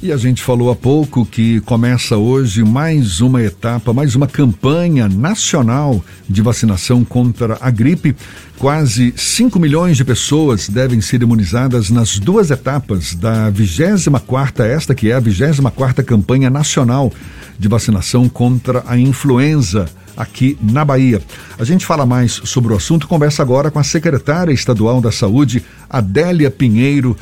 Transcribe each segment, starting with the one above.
E a gente falou há pouco que começa hoje mais uma etapa, mais uma campanha nacional de vacinação contra a gripe. Quase 5 milhões de pessoas devem ser imunizadas nas duas etapas da 24ª, esta que é a 24ª campanha nacional de vacinação contra a influenza aqui na Bahia. A gente fala mais sobre o assunto, conversa agora com a secretária estadual da Saúde, Adélia Pinheiro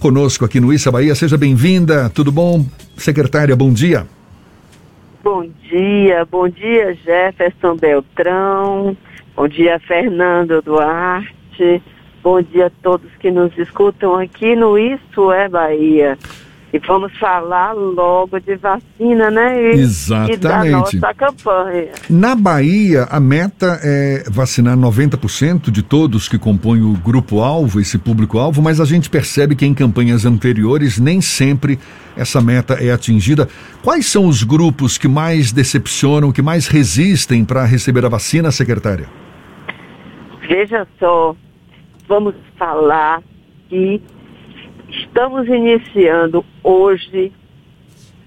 conosco aqui no Issa Bahia. Seja bem-vinda. Tudo bom? Secretária, bom dia. Bom dia, bom dia Jefferson Beltrão, bom dia Fernando Duarte, bom dia a todos que nos escutam aqui no Isso é Bahia. E vamos falar logo de vacina, né? E, Exatamente. E da nossa campanha. Na Bahia, a meta é vacinar 90% de todos que compõem o grupo-alvo, esse público-alvo, mas a gente percebe que em campanhas anteriores nem sempre essa meta é atingida. Quais são os grupos que mais decepcionam, que mais resistem para receber a vacina, secretária? Veja só, vamos falar que Estamos iniciando hoje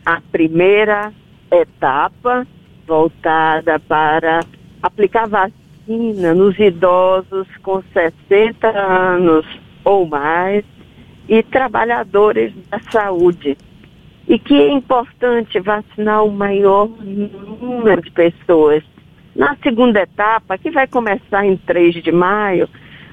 a primeira etapa voltada para aplicar vacina nos idosos com 60 anos ou mais e trabalhadores da saúde. E que é importante vacinar o maior número de pessoas. Na segunda etapa, que vai começar em 3 de maio,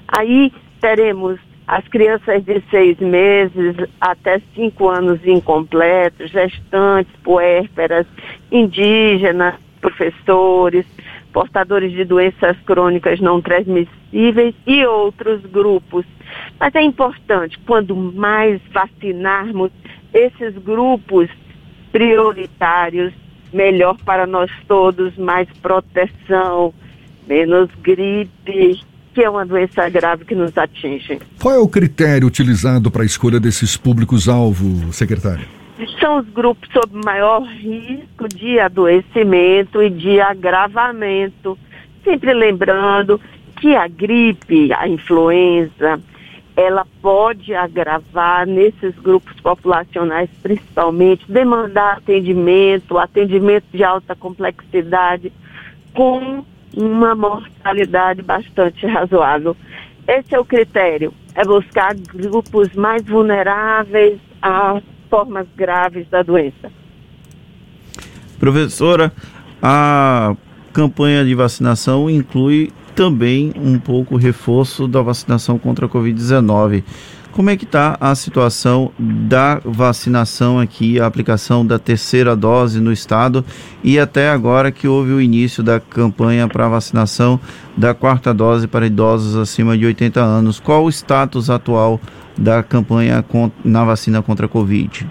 aí teremos as crianças de seis meses até cinco anos incompletos, gestantes, puérperas, indígenas, professores, portadores de doenças crônicas não transmissíveis e outros grupos. Mas é importante, quando mais vacinarmos esses grupos prioritários, melhor para nós todos, mais proteção, menos gripe, que é uma doença grave que nos atinge. Qual é o critério utilizado para a escolha desses públicos-alvo, secretária? São os grupos sob maior risco de adoecimento e de agravamento. Sempre lembrando que a gripe, a influenza, ela pode agravar nesses grupos populacionais, principalmente, demandar atendimento, atendimento de alta complexidade, com uma mortalidade bastante razoável. Esse é o critério, é buscar grupos mais vulneráveis a formas graves da doença. Professora, a campanha de vacinação inclui também um pouco o reforço da vacinação contra a Covid-19. Como é que está a situação da vacinação aqui, a aplicação da terceira dose no estado e até agora que houve o início da campanha para vacinação da quarta dose para idosos acima de 80 anos? Qual o status atual da campanha na vacina contra a Covid?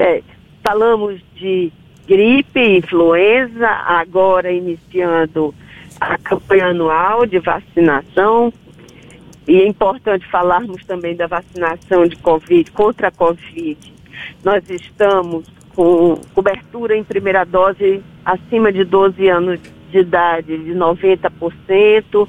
É, falamos de gripe, influenza, agora iniciando a campanha anual de vacinação e é importante falarmos também da vacinação de Covid, contra a Covid. Nós estamos com cobertura em primeira dose acima de 12 anos de idade de 90%,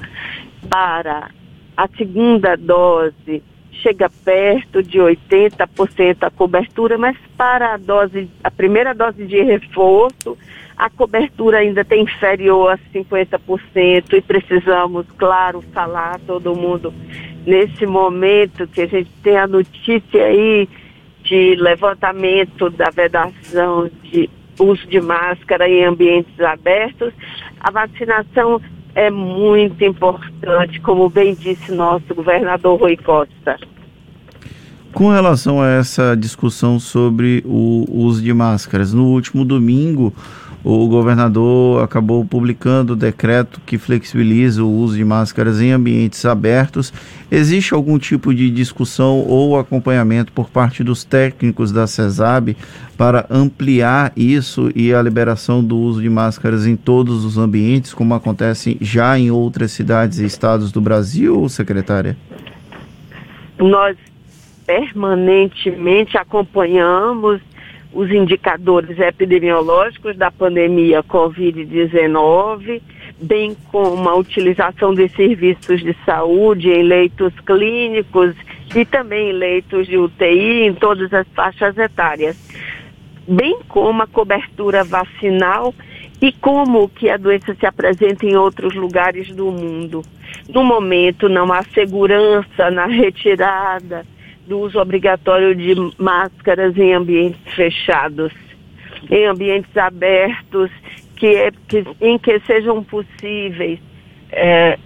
para a segunda dose chega perto de 80% a cobertura, mas para a dose, a primeira dose de reforço, a cobertura ainda tem inferior a 50% e precisamos, claro, falar todo mundo nesse momento que a gente tem a notícia aí de levantamento da vedação de uso de máscara em ambientes abertos, a vacinação é muito importante, como bem disse nosso governador Rui Costa. Com relação a essa discussão sobre o uso de máscaras, no último domingo, o governador acabou publicando o decreto que flexibiliza o uso de máscaras em ambientes abertos. Existe algum tipo de discussão ou acompanhamento por parte dos técnicos da CESAB para ampliar isso e a liberação do uso de máscaras em todos os ambientes, como acontece já em outras cidades e estados do Brasil, secretária? Nós permanentemente acompanhamos os indicadores epidemiológicos da pandemia Covid-19, bem como a utilização de serviços de saúde em leitos clínicos e também em leitos de UTI em todas as faixas etárias. bem como a cobertura vacinal e como que a doença se apresenta em outros lugares do mundo. No momento não há segurança na retirada do uso obrigatório de máscaras em ambientes fechados, em ambientes abertos, que, é, que em que sejam possíveis é,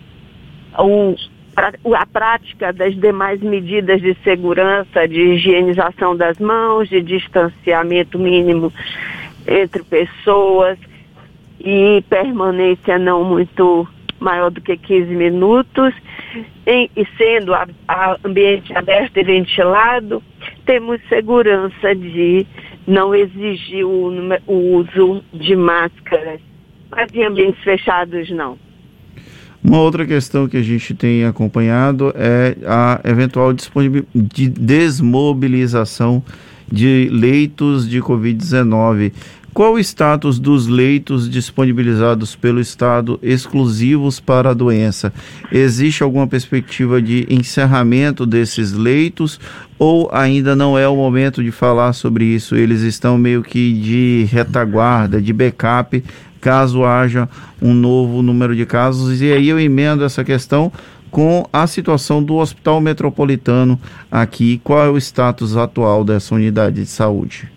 o, a prática das demais medidas de segurança, de higienização das mãos, de distanciamento mínimo entre pessoas e permanência não muito maior do que 15 minutos, em, e sendo a, a ambiente aberto e ventilado, temos segurança de não exigir o, o uso de máscaras, mas em ambientes fechados não. Uma outra questão que a gente tem acompanhado é a eventual de desmobilização de leitos de Covid-19. Qual o status dos leitos disponibilizados pelo Estado exclusivos para a doença? Existe alguma perspectiva de encerramento desses leitos ou ainda não é o momento de falar sobre isso? Eles estão meio que de retaguarda, de backup, caso haja um novo número de casos. E aí eu emendo essa questão com a situação do Hospital Metropolitano aqui. Qual é o status atual dessa unidade de saúde?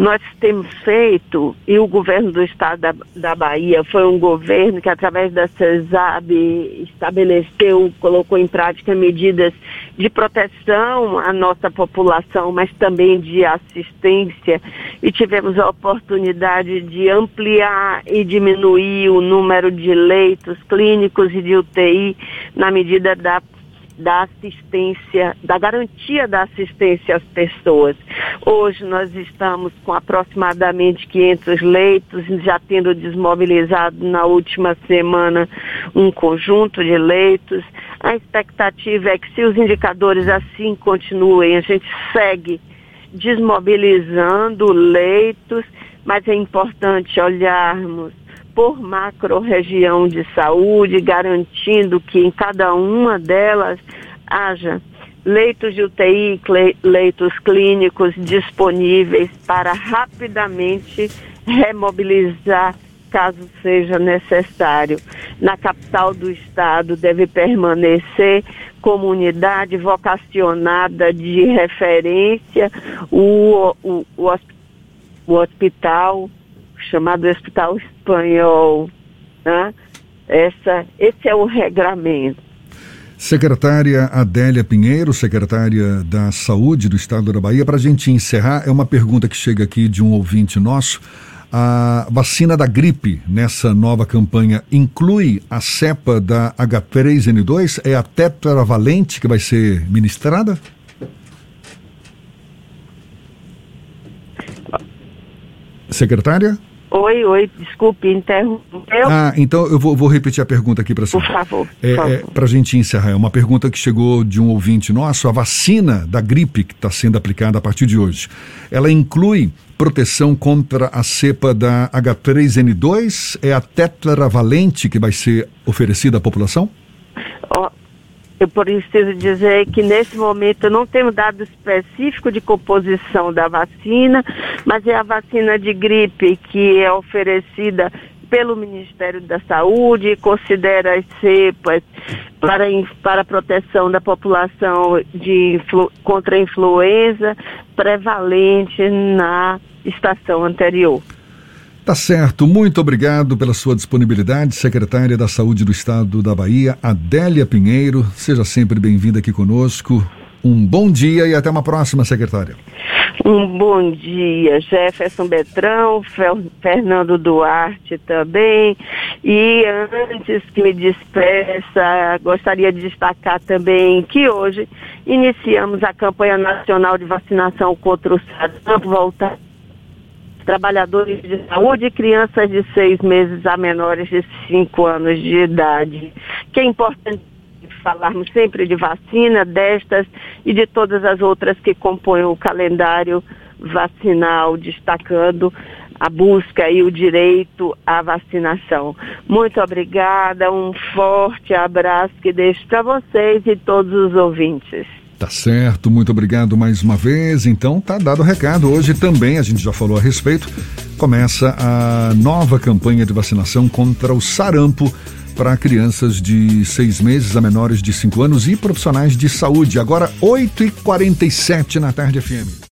Nós temos feito, e o governo do estado da, da Bahia foi um governo que, através da CESAB, estabeleceu, colocou em prática medidas de proteção à nossa população, mas também de assistência, e tivemos a oportunidade de ampliar e diminuir o número de leitos clínicos e de UTI na medida da da assistência, da garantia da assistência às pessoas. Hoje nós estamos com aproximadamente 500 leitos, já tendo desmobilizado na última semana um conjunto de leitos. A expectativa é que se os indicadores assim continuem, a gente segue desmobilizando leitos, mas é importante olharmos por macro-região de saúde, garantindo que em cada uma delas haja leitos de UTI, leitos clínicos disponíveis para rapidamente remobilizar caso seja necessário. Na capital do estado deve permanecer comunidade vocacionada de referência, o, o, o, o hospital chamado Hospital Espanhol. Né? Essa, esse é o regramento. Secretária Adélia Pinheiro, secretária da Saúde do Estado da Bahia, para a gente encerrar, é uma pergunta que chega aqui de um ouvinte nosso. A vacina da gripe nessa nova campanha inclui a cepa da H3N2? É a tetravalente que vai ser ministrada? Secretária? Oi, oi, desculpe, interrompeu. Ah, então eu vou, vou repetir a pergunta aqui para você. Por favor. É, é para a gente encerrar, é uma pergunta que chegou de um ouvinte nosso. A vacina da gripe que está sendo aplicada a partir de hoje, ela inclui proteção contra a cepa da H3N2? É a tetravalente que vai ser oferecida à população? Eu preciso dizer que nesse momento não tenho dado específico de composição da vacina, mas é a vacina de gripe que é oferecida pelo Ministério da Saúde, considera as cepas para, para a proteção da população de, contra a influenza prevalente na estação anterior. Tá certo. Muito obrigado pela sua disponibilidade, secretária da Saúde do Estado da Bahia, Adélia Pinheiro. Seja sempre bem-vinda aqui conosco. Um bom dia e até uma próxima, secretária. Um bom dia, Jefferson Betrão, Fernando Duarte também. E antes que me despeça, gostaria de destacar também que hoje iniciamos a campanha nacional de vacinação contra o sarampo voltada trabalhadores de saúde crianças de seis meses a menores de cinco anos de idade. Que é importante falarmos sempre de vacina, destas e de todas as outras que compõem o calendário vacinal, destacando a busca e o direito à vacinação. Muito obrigada, um forte abraço que deixo para vocês e todos os ouvintes. Tá certo, muito obrigado mais uma vez. Então tá dado o recado. Hoje também, a gente já falou a respeito, começa a nova campanha de vacinação contra o sarampo para crianças de seis meses a menores de cinco anos e profissionais de saúde. Agora, 8h47 na tarde FM.